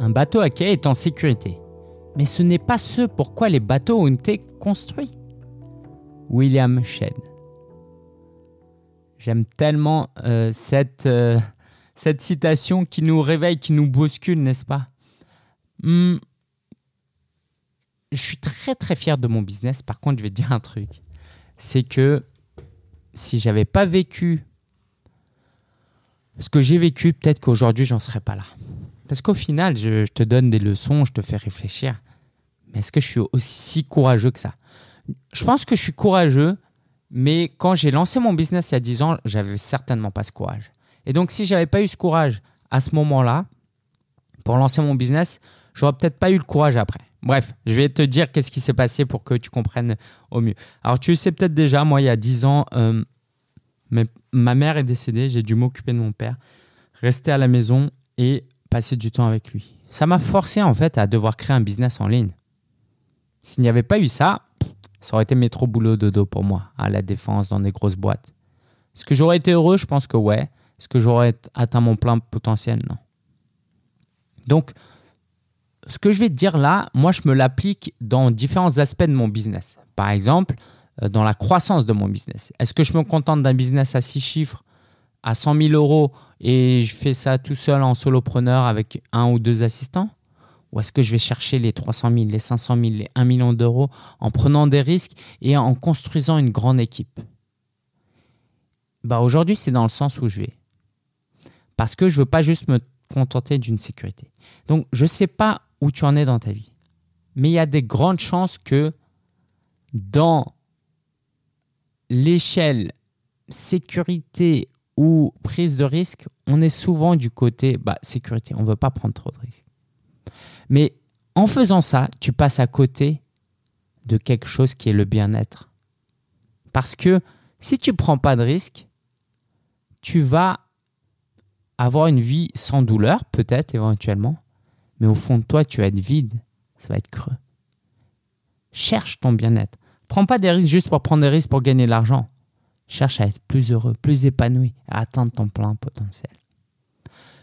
Un bateau à quai est en sécurité. Mais ce n'est pas ce pourquoi les bateaux ont été construits. William Shedd. J'aime tellement euh, cette, euh, cette citation qui nous réveille, qui nous bouscule, n'est-ce pas? Hmm. Je suis très très fier de mon business. Par contre, je vais te dire un truc. C'est que si j'avais pas vécu ce que j'ai vécu, peut-être qu'aujourd'hui, j'en serais pas là. Parce qu'au final, je, te donne des leçons, je te fais réfléchir. Mais est-ce que je suis aussi si courageux que ça? Je pense que je suis courageux, mais quand j'ai lancé mon business il y a 10 ans, j'avais certainement pas ce courage. Et donc, si j'avais pas eu ce courage à ce moment-là, pour lancer mon business, j'aurais peut-être pas eu le courage après. Bref, je vais te dire qu'est-ce qui s'est passé pour que tu comprennes au mieux. Alors, tu sais peut-être déjà, moi, il y a 10 ans, euh, ma mère est décédée, j'ai dû m'occuper de mon père, rester à la maison et passer du temps avec lui. Ça m'a forcé en fait à devoir créer un business en ligne. S'il n'y avait pas eu ça, ça aurait été métro boulot dodo pour moi, à la défense dans des grosses boîtes. Est-ce que j'aurais été heureux? Je pense que ouais. Est-ce que j'aurais atteint mon plein potentiel? Non. Donc, ce que je vais te dire là, moi, je me l'applique dans différents aspects de mon business. Par exemple, euh, dans la croissance de mon business. Est-ce que je me contente d'un business à six chiffres? À 100 000 euros et je fais ça tout seul en solopreneur avec un ou deux assistants? Ou est-ce que je vais chercher les 300 000, les 500 000, les 1 million d'euros en prenant des risques et en construisant une grande équipe? Bah Aujourd'hui, c'est dans le sens où je vais. Parce que je ne veux pas juste me contenter d'une sécurité. Donc, je ne sais pas où tu en es dans ta vie. Mais il y a des grandes chances que dans l'échelle sécurité ou prise de risque, on est souvent du côté bah, sécurité. On ne veut pas prendre trop de risques. Mais en faisant ça, tu passes à côté de quelque chose qui est le bien-être. Parce que si tu ne prends pas de risque, tu vas avoir une vie sans douleur, peut-être éventuellement, mais au fond de toi, tu vas être vide, ça va être creux. Cherche ton bien-être. Prends pas des risques juste pour prendre des risques pour gagner de l'argent. Cherche à être plus heureux, plus épanoui, à atteindre ton plein potentiel.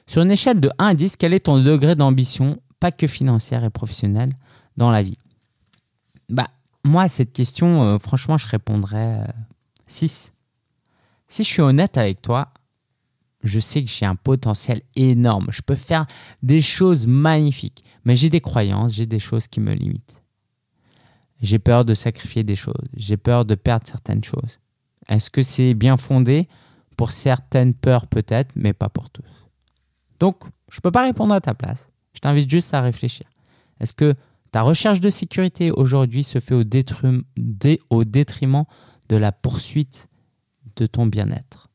Sur une échelle de 1 à 10, quel est ton degré d'ambition, pas que financière et professionnelle, dans la vie? Bah, moi, à cette question, euh, franchement, je répondrais 6. Euh, si je suis honnête avec toi, je sais que j'ai un potentiel énorme. Je peux faire des choses magnifiques, mais j'ai des croyances, j'ai des choses qui me limitent. J'ai peur de sacrifier des choses, j'ai peur de perdre certaines choses. Est-ce que c'est bien fondé Pour certaines peurs peut-être, mais pas pour tous? Donc, je ne peux pas répondre à ta place. Je t'invite juste à réfléchir. Est-ce que ta recherche de sécurité aujourd'hui se fait au, détriment, de la poursuite de ton bien-être?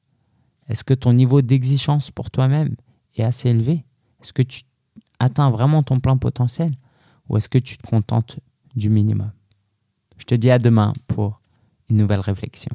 Est-ce que ton niveau d'exigence pour toi-même est assez élevé? Est-ce que tu atteins vraiment ton plein potentiel? Ou est-ce que tu te contentes du minimum? Je te dis à demain pour une nouvelle réflexion.